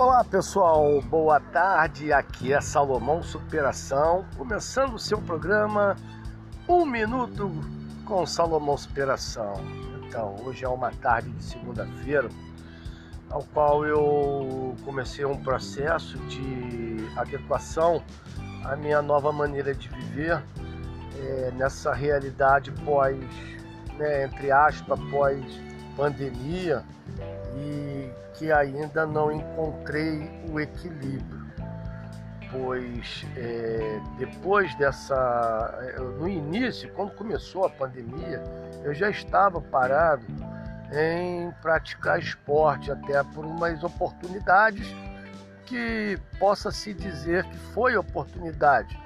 Olá pessoal, boa tarde. Aqui é Salomão Superação, começando o seu programa Um Minuto com Salomão Superação. Então, hoje é uma tarde de segunda-feira, ao qual eu comecei um processo de adequação à minha nova maneira de viver é, nessa realidade pós, né, entre aspas, pós pandemia e que ainda não encontrei o equilíbrio, pois é, depois dessa, é, no início, quando começou a pandemia, eu já estava parado em praticar esporte, até por umas oportunidades que possa se dizer que foi oportunidade.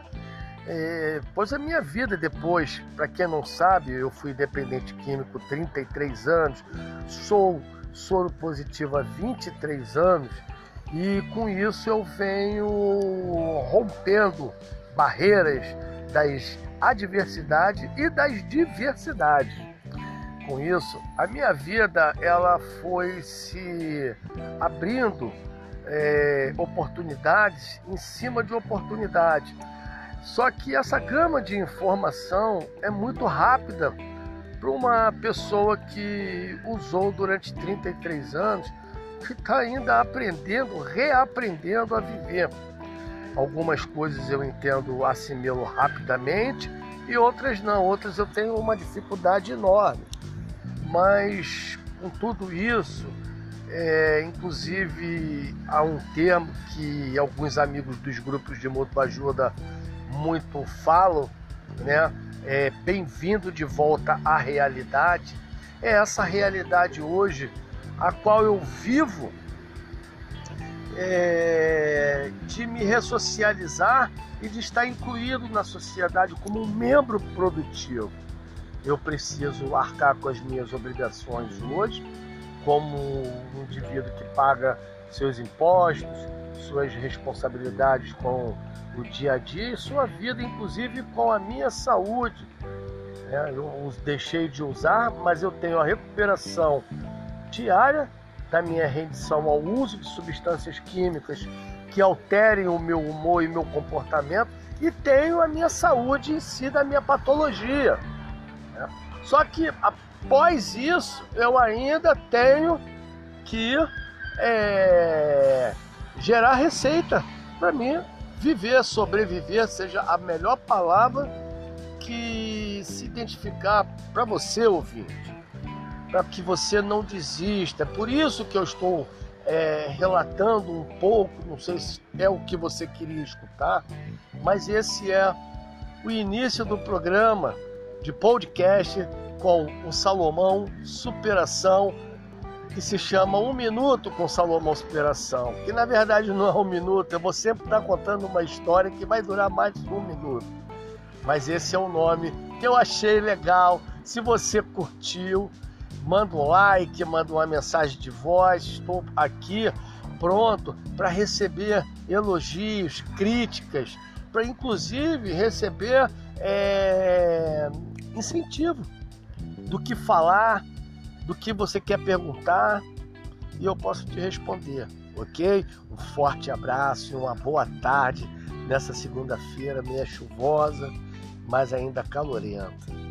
É, pois a minha vida depois, para quem não sabe, eu fui dependente químico 33 anos, sou soro positivo há 23 anos e com isso eu venho rompendo barreiras das adversidades e das diversidades. Com isso, a minha vida ela foi se abrindo é, oportunidades em cima de oportunidades. Só que essa gama de informação é muito rápida para uma pessoa que usou durante 33 anos, que está ainda aprendendo, reaprendendo a viver. Algumas coisas eu entendo, assimilo rapidamente e outras não, outras eu tenho uma dificuldade enorme. Mas com tudo isso, é, inclusive há um termo que alguns amigos dos grupos de ajuda muito falam, né? É, bem-vindo de volta à realidade, é essa realidade hoje a qual eu vivo é, de me ressocializar e de estar incluído na sociedade como um membro produtivo. Eu preciso arcar com as minhas obrigações hoje, como um indivíduo que paga seus impostos, suas responsabilidades com o dia a dia e sua vida, inclusive com a minha saúde. É, eu deixei de usar, mas eu tenho a recuperação diária da minha rendição ao uso de substâncias químicas que alterem o meu humor e meu comportamento e tenho a minha saúde em si da minha patologia. Né? Só que após isso eu ainda tenho que é, gerar receita para mim viver, sobreviver seja a melhor palavra que se identificar para você, ouvinte, para que você não desista. É por isso que eu estou é, relatando um pouco, não sei se é o que você queria escutar, mas esse é o início do programa de podcast com o Salomão Superação que se chama Um Minuto com Salomão Superação, que na verdade não é um minuto, eu vou sempre estar contando uma história que vai durar mais de um minuto. Mas esse é o nome que eu achei legal. Se você curtiu, manda um like, manda uma mensagem de voz. Estou aqui pronto para receber elogios, críticas, para inclusive receber é, incentivo do que falar, do que você quer perguntar e eu posso te responder, ok? Um forte abraço e uma boa tarde nessa segunda-feira, meia chuvosa, mas ainda calorenta.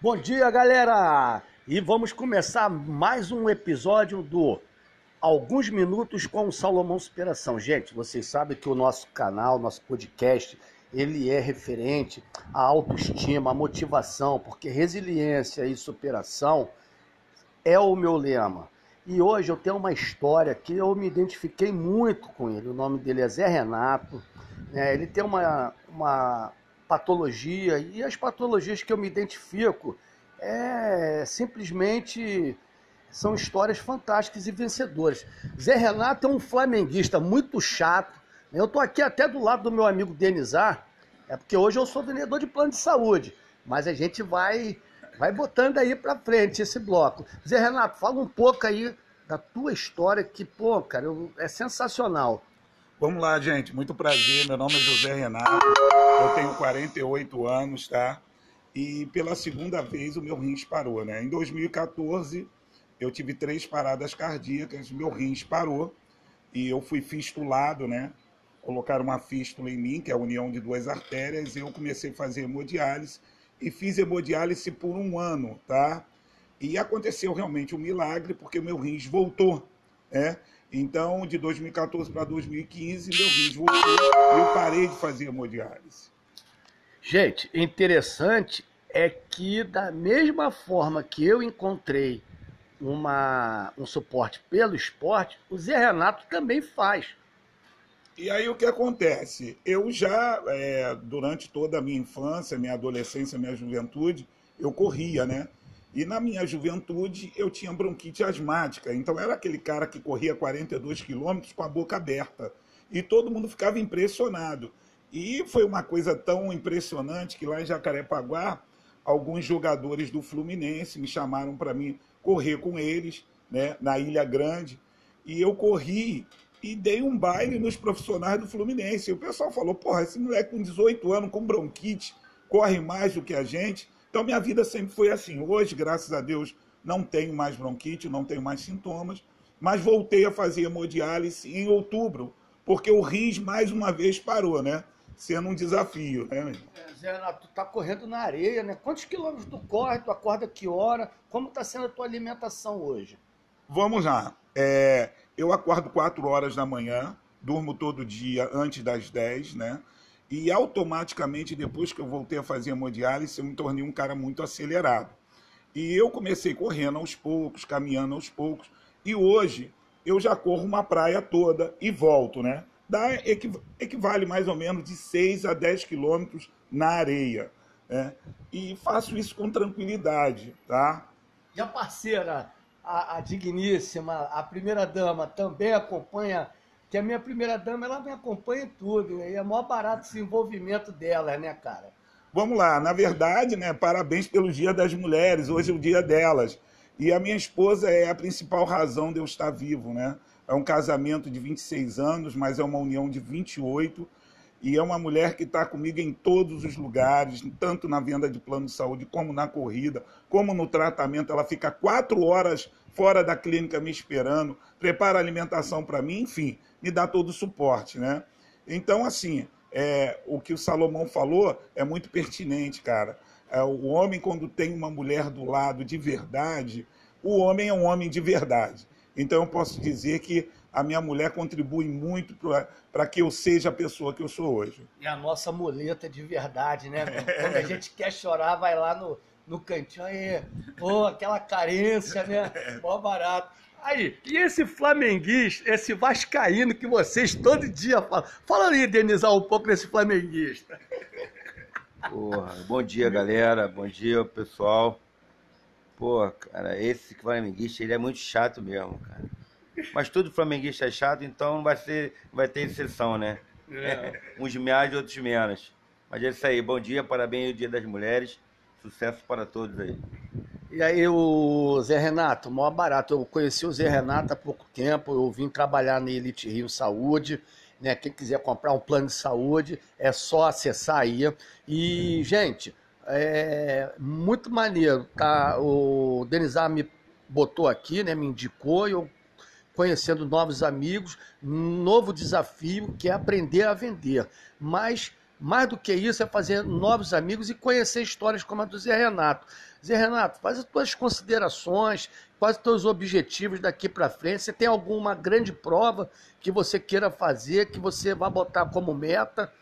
Bom dia, galera! E vamos começar mais um episódio do alguns minutos com o Salomão Superação. Gente, vocês sabem que o nosso canal, nosso podcast, ele é referente à autoestima, à motivação, porque resiliência e superação é o meu lema. E hoje eu tenho uma história que eu me identifiquei muito com ele. O nome dele é Zé Renato. É, ele tem uma, uma patologia e as patologias que eu me identifico é simplesmente são histórias fantásticas e vencedoras. Zé Renato é um flamenguista muito chato. Né? Eu estou aqui até do lado do meu amigo Denizar, é porque hoje eu sou vendedor de plano de saúde, mas a gente vai vai botando aí para frente esse bloco. Zé Renato, fala um pouco aí da tua história que, pô, cara, é sensacional. Vamos lá, gente. Muito prazer. Meu nome é José Renato. Eu tenho 48 anos, tá? E pela segunda vez o meu rins parou, né? Em 2014 eu tive três paradas cardíacas, meu rins parou e eu fui fistulado, né? Colocaram uma fístula em mim, que é a união de duas artérias, e eu comecei a fazer hemodiálise e fiz hemodiálise por um ano, tá? E aconteceu realmente um milagre, porque meu rins voltou, né? Então, de 2014 para 2015, meu rins voltou e eu parei de fazer hemodiálise. Gente, interessante é que da mesma forma que eu encontrei uma, um suporte pelo esporte, o Zé Renato também faz. E aí o que acontece? Eu já, é, durante toda a minha infância, minha adolescência, minha juventude, eu corria, né? E na minha juventude eu tinha bronquite asmática, então era aquele cara que corria 42 quilômetros com a boca aberta. E todo mundo ficava impressionado. E foi uma coisa tão impressionante que lá em Jacarepaguá, alguns jogadores do Fluminense me chamaram para mim correr com eles, né, na Ilha Grande. E eu corri e dei um baile nos profissionais do Fluminense. E o pessoal falou: porra, esse moleque com 18 anos, com bronquite, corre mais do que a gente. Então minha vida sempre foi assim. Hoje, graças a Deus, não tenho mais bronquite, não tenho mais sintomas, mas voltei a fazer hemodiálise em outubro, porque o RIS mais uma vez parou, né? Sendo um desafio, né? É, Zé Renato, tu tá correndo na areia, né? Quantos quilômetros tu corre? Tu acorda que hora? Como tá sendo a tua alimentação hoje? Vamos lá. É, eu acordo 4 horas da manhã, durmo todo dia antes das 10, né? E automaticamente, depois que eu voltei a fazer hemodiálise, eu me tornei um cara muito acelerado. E eu comecei correndo aos poucos, caminhando aos poucos. E hoje eu já corro uma praia toda e volto, né? Dá, equivale mais ou menos de 6 a 10 quilômetros na areia. Né? E faço isso com tranquilidade, tá? E a parceira, a, a digníssima, a primeira dama, também acompanha que a minha primeira dama, ela me acompanha em tudo, né? e é maior barato esse envolvimento dela, né, cara? Vamos lá, na verdade, né, parabéns pelo Dia das Mulheres, hoje é o dia delas. E a minha esposa é a principal razão de eu estar vivo, né? É um casamento de 26 anos, mas é uma união de 28. E é uma mulher que está comigo em todos os lugares, tanto na venda de plano de saúde, como na corrida, como no tratamento. Ela fica quatro horas fora da clínica me esperando, prepara alimentação para mim, enfim, me dá todo o suporte, né? Então, assim, é, o que o Salomão falou é muito pertinente, cara. É, o homem, quando tem uma mulher do lado de verdade, o homem é um homem de verdade. Então, eu posso dizer que a minha mulher contribui muito para que eu seja a pessoa que eu sou hoje. E a nossa muleta de verdade, né? Quando a gente quer chorar, vai lá no, no cantinho aí, pô, aquela carência, né? Mó barato. Aí, e esse flamenguista, esse vascaíno que vocês todo dia falam? Fala aí, Denizar, um pouco desse flamenguista. Porra, bom dia, galera. Bom dia, pessoal. Pô, cara, esse flamenguista, ele é muito chato mesmo, cara. Mas todo flamenguista é chato, então vai, ser, vai ter exceção, né? É. Uns mais e outros menos. Mas é isso aí, bom dia, parabéns ao Dia das Mulheres. Sucesso para todos aí. E aí, o Zé Renato, maior barato. Eu conheci o Zé Renato há pouco tempo, eu vim trabalhar na Elite Rio Saúde. Né? Quem quiser comprar um plano de saúde, é só acessar aí. E, gente, é muito maneiro, tá? O Denizar me botou aqui, né? Me indicou, eu conhecendo novos amigos, novo desafio que é aprender a vender. Mas mais do que isso é fazer novos amigos e conhecer histórias como a do Zé Renato. Zé Renato, faz as tuas considerações, quais os teus objetivos daqui para frente. Você tem alguma grande prova que você queira fazer, que você vai botar como meta?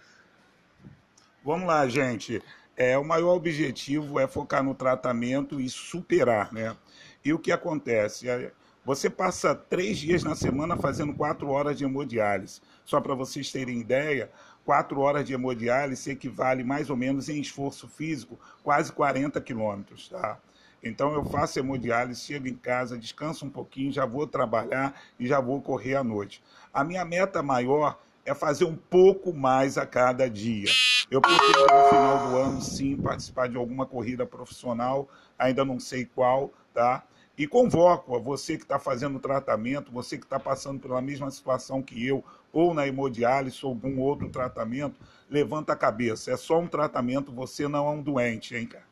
Vamos lá, gente. É, o maior objetivo é focar no tratamento e superar, né? E o que acontece? É, você passa três dias na semana fazendo quatro horas de hemodiálise. Só para vocês terem ideia, quatro horas de hemodiálise equivale mais ou menos em esforço físico quase 40 quilômetros, tá? Então eu faço hemodiálise, chego em casa, descanso um pouquinho, já vou trabalhar e já vou correr à noite. A minha meta maior é fazer um pouco mais a cada dia. Eu pretendo no final do ano sim participar de alguma corrida profissional, ainda não sei qual, tá? E convoco a você que está fazendo tratamento, você que está passando pela mesma situação que eu, ou na hemodiálise, ou algum outro tratamento, levanta a cabeça. É só um tratamento, você não é um doente, hein, cara?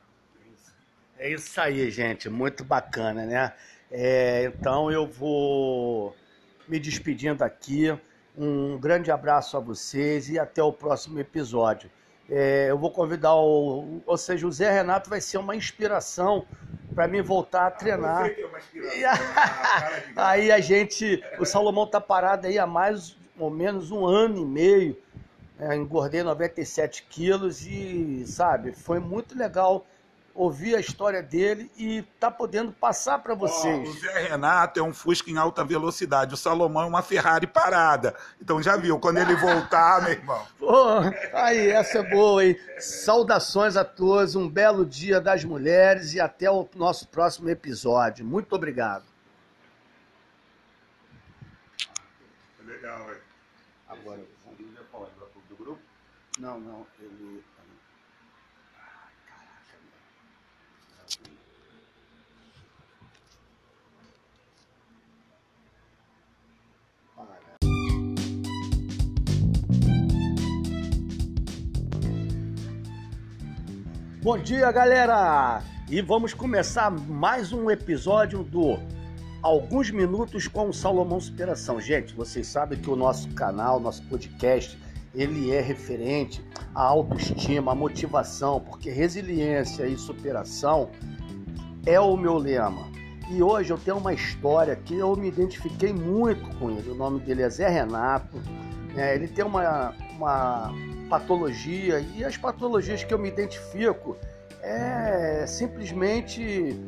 É isso aí, gente. Muito bacana, né? É, então eu vou me despedindo aqui. Um grande abraço a vocês e até o próximo episódio. É, eu vou convidar o. Ou seja, o Zé Renato vai ser uma inspiração para mim voltar a treinar. aí a gente. O Salomão tá parado aí há mais ou menos um ano e meio. É, engordei 97 quilos e, sabe, foi muito legal ouvir a história dele e tá podendo passar para vocês. Oh, o Zé Renato é um Fusca em alta velocidade, o Salomão é uma Ferrari parada. Então já viu, quando ele voltar, meu irmão. Pô, aí, essa é boa, hein? Saudações a todos, um belo dia das mulheres e até o nosso próximo episódio. Muito obrigado. Legal, velho. Agora, do grupo? Não, não, Bom dia, galera! E vamos começar mais um episódio do Alguns Minutos com o Salomão Superação. Gente, vocês sabem que o nosso canal, nosso podcast, ele é referente à autoestima, à motivação, porque resiliência e superação é o meu lema. E hoje eu tenho uma história que eu me identifiquei muito com ele. O nome dele é Zé Renato. É, ele tem uma, uma patologia e as patologias que eu me identifico é simplesmente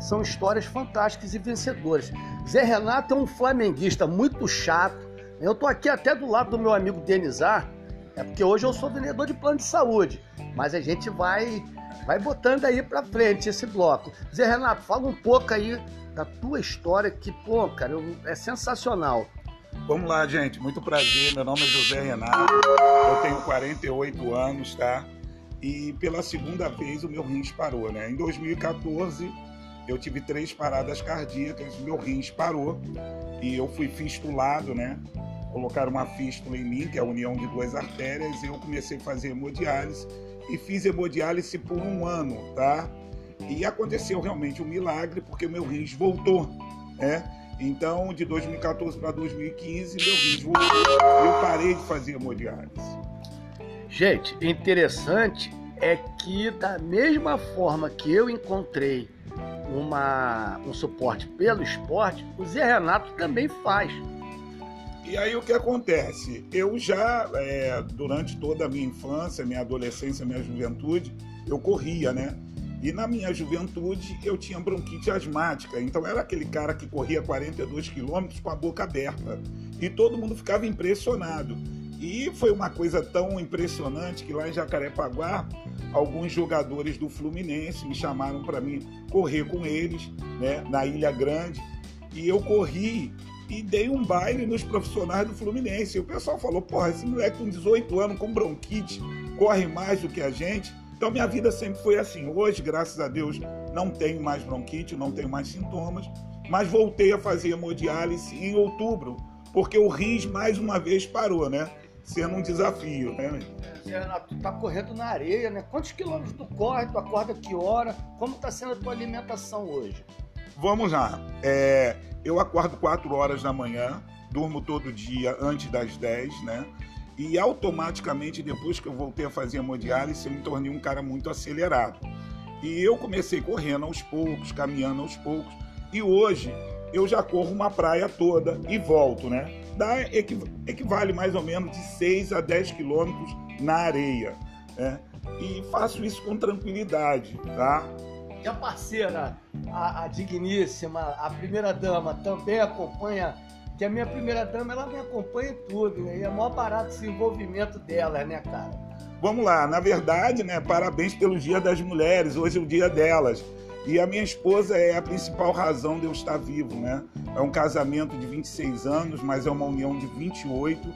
são histórias fantásticas e vencedoras. Zé Renato é um flamenguista muito chato. Eu tô aqui até do lado do meu amigo Denizar, é porque hoje eu sou vendedor de plano de saúde, mas a gente vai vai botando aí para frente esse bloco. Zé Renato, fala um pouco aí da tua história que, pô, cara, é sensacional. Vamos lá, gente. Muito prazer. Meu nome é José Renato. Eu tenho 48 anos, tá? E pela segunda vez o meu rins parou, né? Em 2014 eu tive três paradas cardíacas, meu rins parou e eu fui fistulado, né? Colocaram uma fístula em mim, que é a união de duas artérias, e eu comecei a fazer hemodiálise e fiz hemodiálise por um ano, tá? E aconteceu realmente um milagre, porque meu rins voltou, né? Então, de 2014 para 2015, meu ritmo eu parei de fazer hemodiálise. Gente, interessante é que da mesma forma que eu encontrei uma, um suporte pelo esporte, o Zé Renato também faz. E aí o que acontece? Eu já, é, durante toda a minha infância, minha adolescência, minha juventude, eu corria, né? E na minha juventude eu tinha bronquite asmática, então era aquele cara que corria 42 quilômetros com a boca aberta. E todo mundo ficava impressionado. E foi uma coisa tão impressionante que lá em Jacarepaguá, alguns jogadores do Fluminense me chamaram para mim correr com eles, né, na Ilha Grande. E eu corri e dei um baile nos profissionais do Fluminense. E o pessoal falou: porra, esse moleque com 18 anos, com bronquite, corre mais do que a gente. Então minha vida sempre foi assim. Hoje, graças a Deus, não tenho mais bronquite, não tenho mais sintomas, mas voltei a fazer hemodiálise em outubro, porque o rins mais uma vez parou, né? Sendo um desafio, né? É, Renato, tu tá correndo na areia, né? Quantos quilômetros tu corre? Tu acorda que hora? Como tá sendo a tua alimentação hoje? Vamos lá. É, eu acordo 4 horas da manhã, durmo todo dia antes das 10, né? E automaticamente, depois que eu voltei a fazer hemodiálise, eu me tornei um cara muito acelerado. E eu comecei correndo aos poucos, caminhando aos poucos. E hoje eu já corro uma praia toda e volto, né? Dá, equivale mais ou menos de 6 a 10 quilômetros na areia. Né? E faço isso com tranquilidade, tá? E a parceira, a, a digníssima, a primeira dama, também acompanha que a minha primeira dama, ela me acompanha em tudo, né? E é maior barato esse envolvimento dela, né, cara? Vamos lá, na verdade, né, parabéns pelo Dia das Mulheres, hoje é o dia delas. E a minha esposa é a principal razão de eu estar vivo, né? É um casamento de 26 anos, mas é uma união de 28.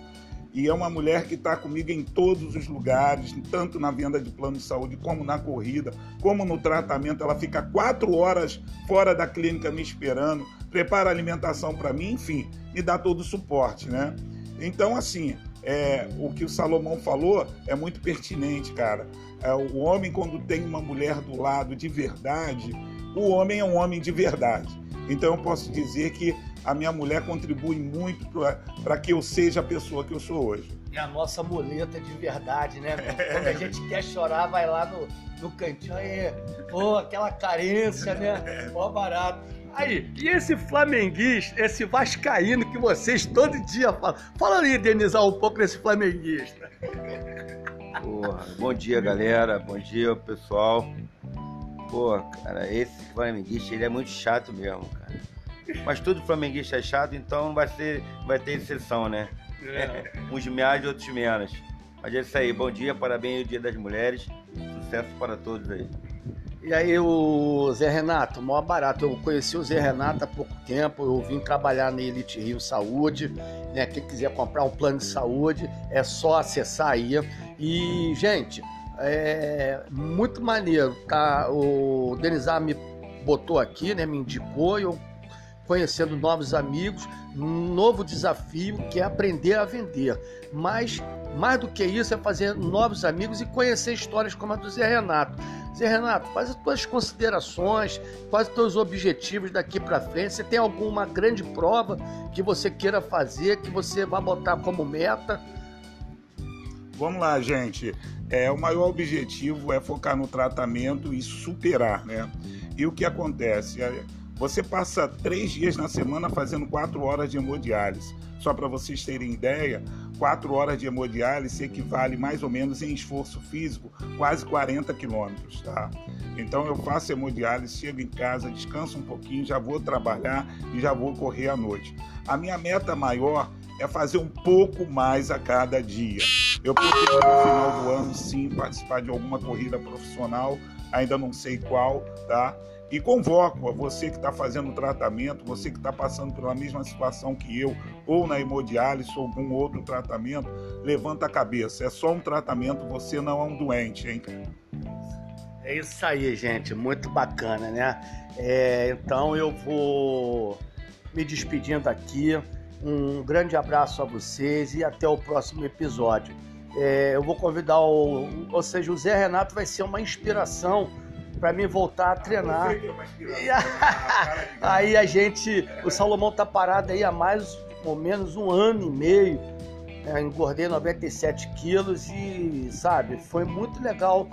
E é uma mulher que está comigo em todos os lugares, tanto na venda de plano de saúde, como na corrida, como no tratamento. Ela fica quatro horas fora da clínica me esperando, prepara alimentação para mim, enfim, me dá todo o suporte, né? Então, assim, é, o que o Salomão falou é muito pertinente, cara. É, o homem, quando tem uma mulher do lado de verdade, o homem é um homem de verdade. Então, eu posso dizer que a minha mulher contribui muito para que eu seja a pessoa que eu sou hoje. É a nossa muleta de verdade, né? Quando a gente quer chorar, vai lá no, no cantinho, aí, pô, aquela carência, né? Pô, barato. Aí, e esse flamenguista, esse vascaíno que vocês todo dia falam? Fala aí, Denizar, um pouco desse flamenguista. Porra, bom dia, galera. Bom dia, pessoal. Pô, cara, esse flamenguista, ele é muito chato mesmo, cara. Mas tudo flamenguista é chato, então vai, ser, vai ter exceção, né? É. Uns mais e outros menos. Mas é isso aí, bom dia, parabéns ao Dia das Mulheres. Sucesso para todos aí. E aí o Zé Renato, maior barato. Eu conheci o Zé Renato há pouco tempo, eu vim trabalhar na Elite Rio Saúde. Né? Quem quiser comprar um plano de saúde, é só acessar aí. E, gente, é muito maneiro, tá? O Denizar me botou aqui, né? Me indicou, eu conhecendo novos amigos, um novo desafio que é aprender a vender. Mas mais do que isso é fazer novos amigos e conhecer histórias como a do Zé Renato. Zé Renato, faz as tuas considerações, quais os teus objetivos daqui para frente. Você tem alguma grande prova que você queira fazer, que você vai botar como meta? Vamos lá, gente. É, o maior objetivo é focar no tratamento e superar, né? E o que acontece? É, você passa três dias na semana fazendo quatro horas de hemodiálise. Só para vocês terem ideia, quatro horas de hemodiálise equivale mais ou menos em esforço físico quase 40 quilômetros, tá? Então eu faço hemodiálise, chego em casa, descanso um pouquinho, já vou trabalhar e já vou correr à noite. A minha meta maior é fazer um pouco mais a cada dia. Eu pretendo no final do ano sim participar de alguma corrida profissional, ainda não sei qual, tá? E convoco a você que está fazendo o tratamento, você que está passando pela mesma situação que eu, ou na hemodiálise ou algum outro tratamento, levanta a cabeça. É só um tratamento, você não é um doente, hein? É isso aí, gente. Muito bacana, né? É, então eu vou me despedindo aqui. Um grande abraço a vocês e até o próximo episódio. É, eu vou convidar o. Ou seja, o Zé Renato vai ser uma inspiração para mim voltar a treinar. aí a gente, o Salomão tá parado aí há mais ou menos um ano e meio. É, engordei 97 quilos e, sabe, foi muito legal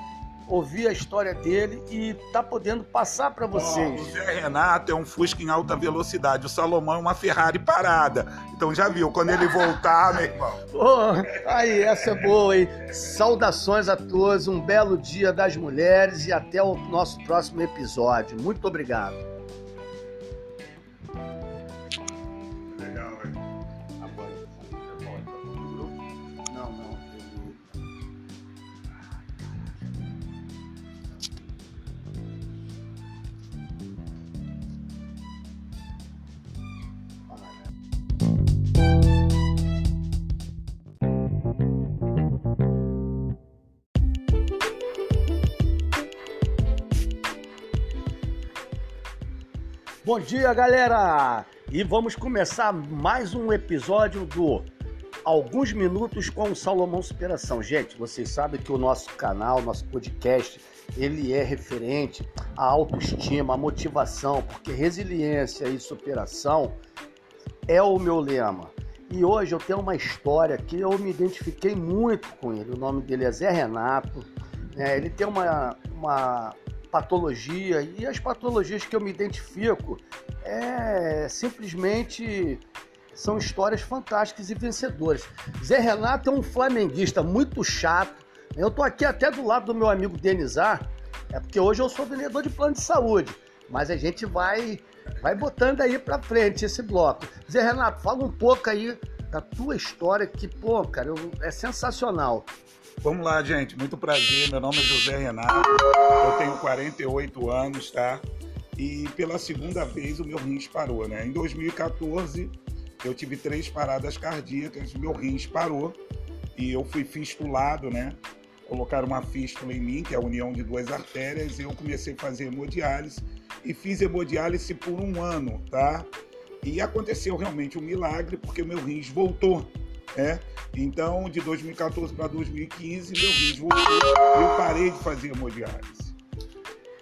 ouvir a história dele e tá podendo passar para vocês. O Zé Renato é um Fusca em alta velocidade, o Salomão é uma Ferrari parada. Então já viu, quando ele voltar, meu irmão. Oh, aí, essa é boa, hein? Saudações a todos, um belo dia das mulheres e até o nosso próximo episódio. Muito obrigado. Bom dia, galera! E vamos começar mais um episódio do Alguns Minutos com o Salomão Superação. Gente, vocês sabem que o nosso canal, nosso podcast, ele é referente à autoestima, à motivação, porque resiliência e superação é o meu lema. E hoje eu tenho uma história que eu me identifiquei muito com ele. O nome dele é Zé Renato. É, ele tem uma, uma patologia e as patologias que eu me identifico é simplesmente são histórias fantásticas e vencedoras. Zé Renato é um flamenguista muito chato. Eu tô aqui até do lado do meu amigo Denizar, é porque hoje eu sou vendedor de plano de saúde, mas a gente vai vai botando aí para frente esse bloco. Zé Renato, fala um pouco aí da tua história que, pô, cara, é sensacional. Vamos lá, gente. Muito prazer. Meu nome é José Renato. Eu tenho 48 anos, tá? E pela segunda vez o meu rins parou, né? Em 2014 eu tive três paradas cardíacas, meu rins parou e eu fui fistulado, né? Colocaram uma fístula em mim, que é a união de duas artérias, e eu comecei a fazer hemodiálise e fiz hemodiálise por um ano, tá? E aconteceu realmente um milagre, porque meu rins voltou, né? Então, de 2014 para 2015, meu rins voltou eu parei de fazer hemodiálise.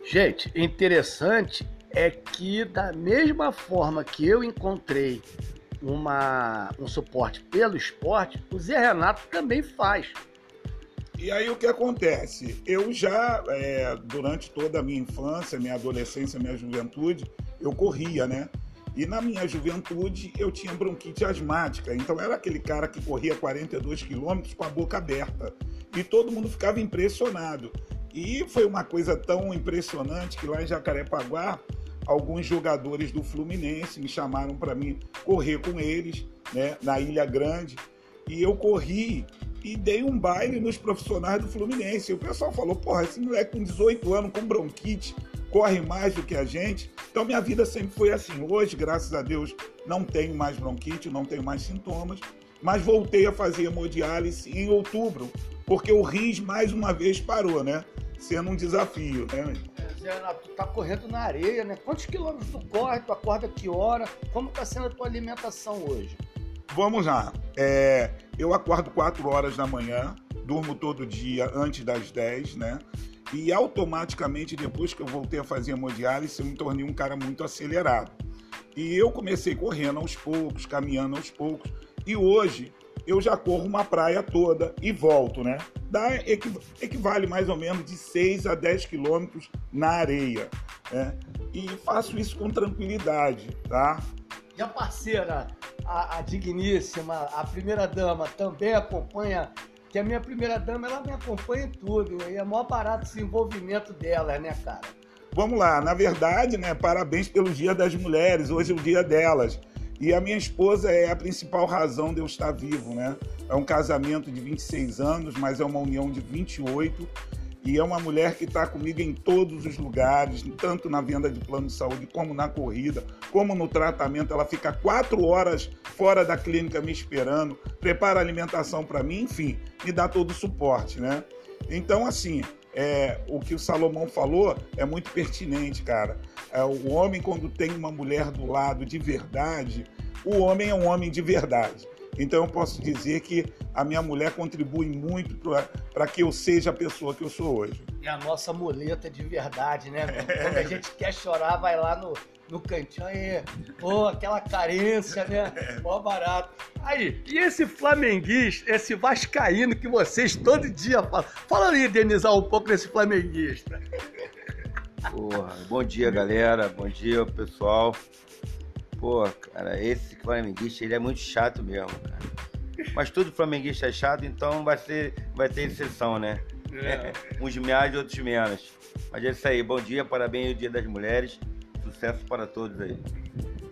Gente, interessante é que da mesma forma que eu encontrei uma, um suporte pelo esporte, o Zé Renato também faz. E aí o que acontece? Eu já, é, durante toda a minha infância, minha adolescência, minha juventude, eu corria, né? E na minha juventude eu tinha bronquite asmática, então era aquele cara que corria 42 quilômetros com a boca aberta. E todo mundo ficava impressionado. E foi uma coisa tão impressionante que lá em Jacarepaguá alguns jogadores do Fluminense me chamaram para mim correr com eles, né, na Ilha Grande, e eu corri e dei um baile nos profissionais do Fluminense. E o pessoal falou: "Porra, esse moleque com 18 anos com bronquite corre mais do que a gente". Então minha vida sempre foi assim. Hoje, graças a Deus, não tenho mais bronquite, não tenho mais sintomas, mas voltei a fazer hemodiálise em outubro, porque o RIS mais uma vez parou, né? Sendo um desafio, né? tu tá correndo na areia, né? Quantos quilômetros tu corre? Tu acorda que hora? Como tá sendo a tua alimentação hoje? Vamos lá. É, eu acordo 4 horas da manhã, durmo todo dia antes das 10, né? E automaticamente, depois que eu voltei a fazer hemodiálise, eu me tornei um cara muito acelerado. E eu comecei correndo aos poucos, caminhando aos poucos. E hoje eu já corro uma praia toda e volto, né? Dá, equivale mais ou menos de 6 a 10 quilômetros na areia. Né? E faço isso com tranquilidade, tá? E a parceira, a, a digníssima, a primeira dama, também acompanha que a minha primeira dama ela me acompanha em tudo e é maior barato esse envolvimento dela, né, cara? Vamos lá, na verdade, né, parabéns pelo Dia das Mulheres, hoje é o dia delas. E a minha esposa é a principal razão de eu estar vivo, né? É um casamento de 26 anos, mas é uma união de 28. E é uma mulher que está comigo em todos os lugares, tanto na venda de plano de saúde, como na corrida, como no tratamento. Ela fica quatro horas fora da clínica me esperando, prepara alimentação para mim, enfim, me dá todo o suporte, né? Então, assim, é, o que o Salomão falou é muito pertinente, cara. É, o homem, quando tem uma mulher do lado de verdade, o homem é um homem de verdade. Então eu posso dizer que a minha mulher contribui muito para que eu seja a pessoa que eu sou hoje. É a nossa muleta de verdade, né? Quando a gente quer chorar, vai lá no, no cantinho e, pô, aquela carência, né? Mó barato. Aí, e esse flamenguista, esse vascaíno que vocês todo dia falam? Fala aí, Denizar, um pouco desse flamenguista. Porra, bom dia, galera. Bom dia, pessoal. Pô, cara, esse flamenguista, ele é muito chato mesmo, cara. Mas tudo flamenguista é chato, então vai, ser, vai ter exceção, né? É. Uns mais e outros menos. Mas é isso aí, bom dia, parabéns ao Dia das Mulheres. Sucesso para todos aí.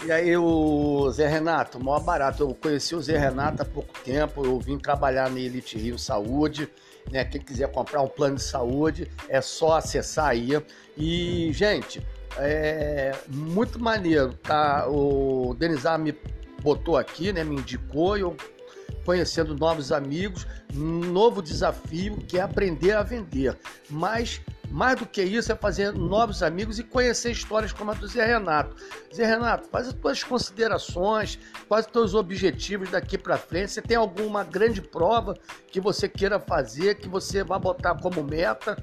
E aí, o Zé Renato, maior barato. Eu conheci o Zé Renato há pouco tempo, eu vim trabalhar na Elite Rio Saúde. Né? Quem quiser comprar um plano de saúde, é só acessar aí. E, gente, é muito maneiro, tá? O Denizar me botou aqui, né? Me indicou, eu conhecendo novos amigos, novo desafio que é aprender a vender. Mas mais do que isso é fazer novos amigos e conhecer histórias como a do Zé Renato. Zé Renato, faz as tuas considerações, quais os teus objetivos daqui para frente. Você tem alguma grande prova que você queira fazer, que você vai botar como meta?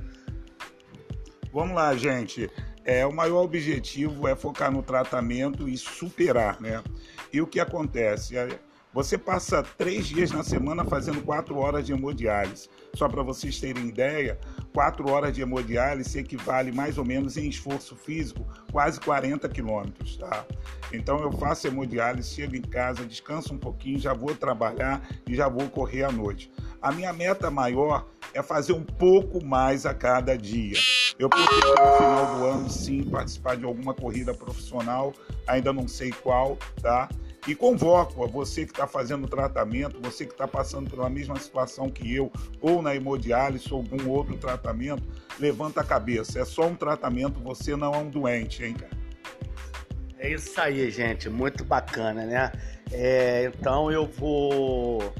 Vamos lá, gente. É, o maior objetivo é focar no tratamento e superar, né? E o que acontece? É, você passa três dias na semana fazendo quatro horas de hemodiálise. Só para vocês terem ideia, quatro horas de hemodiálise equivale mais ou menos em esforço físico quase 40 quilômetros, tá? Então eu faço hemodiálise, chego em casa, descanso um pouquinho, já vou trabalhar e já vou correr à noite. A minha meta maior é fazer um pouco mais a cada dia. Eu pretendo no final do ano sim participar de alguma corrida profissional, ainda não sei qual, tá? E convoco a você que está fazendo tratamento, você que está passando pela mesma situação que eu, ou na hemodiálise, ou algum outro tratamento, levanta a cabeça. É só um tratamento, você não é um doente, hein, cara? É isso aí, gente. Muito bacana, né? É, então eu vou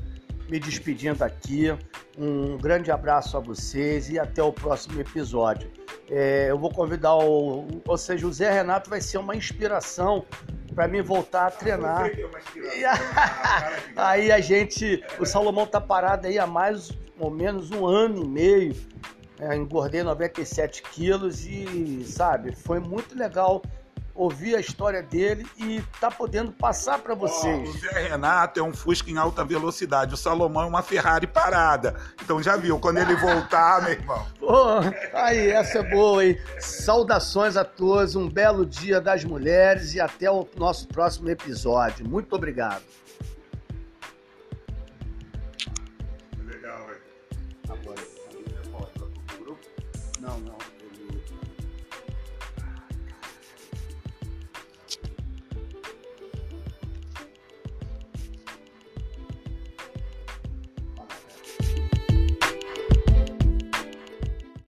me despedindo aqui. Um grande abraço a vocês e até o próximo episódio. É, eu vou convidar o. Ou seja, o Zé Renato vai ser uma inspiração para mim voltar a treinar. aí a gente. O Salomão tá parado aí há mais ou menos um ano e meio. É, engordei 97 quilos e, sabe, foi muito legal ouvir a história dele e tá podendo passar para vocês. Oh, o Zé Renato é um Fusca em alta velocidade, o Salomão é uma Ferrari parada. Então já viu, quando ele voltar, meu irmão. Pô, aí, essa é boa, hein? Saudações a todos, um belo dia das mulheres e até o nosso próximo episódio. Muito obrigado.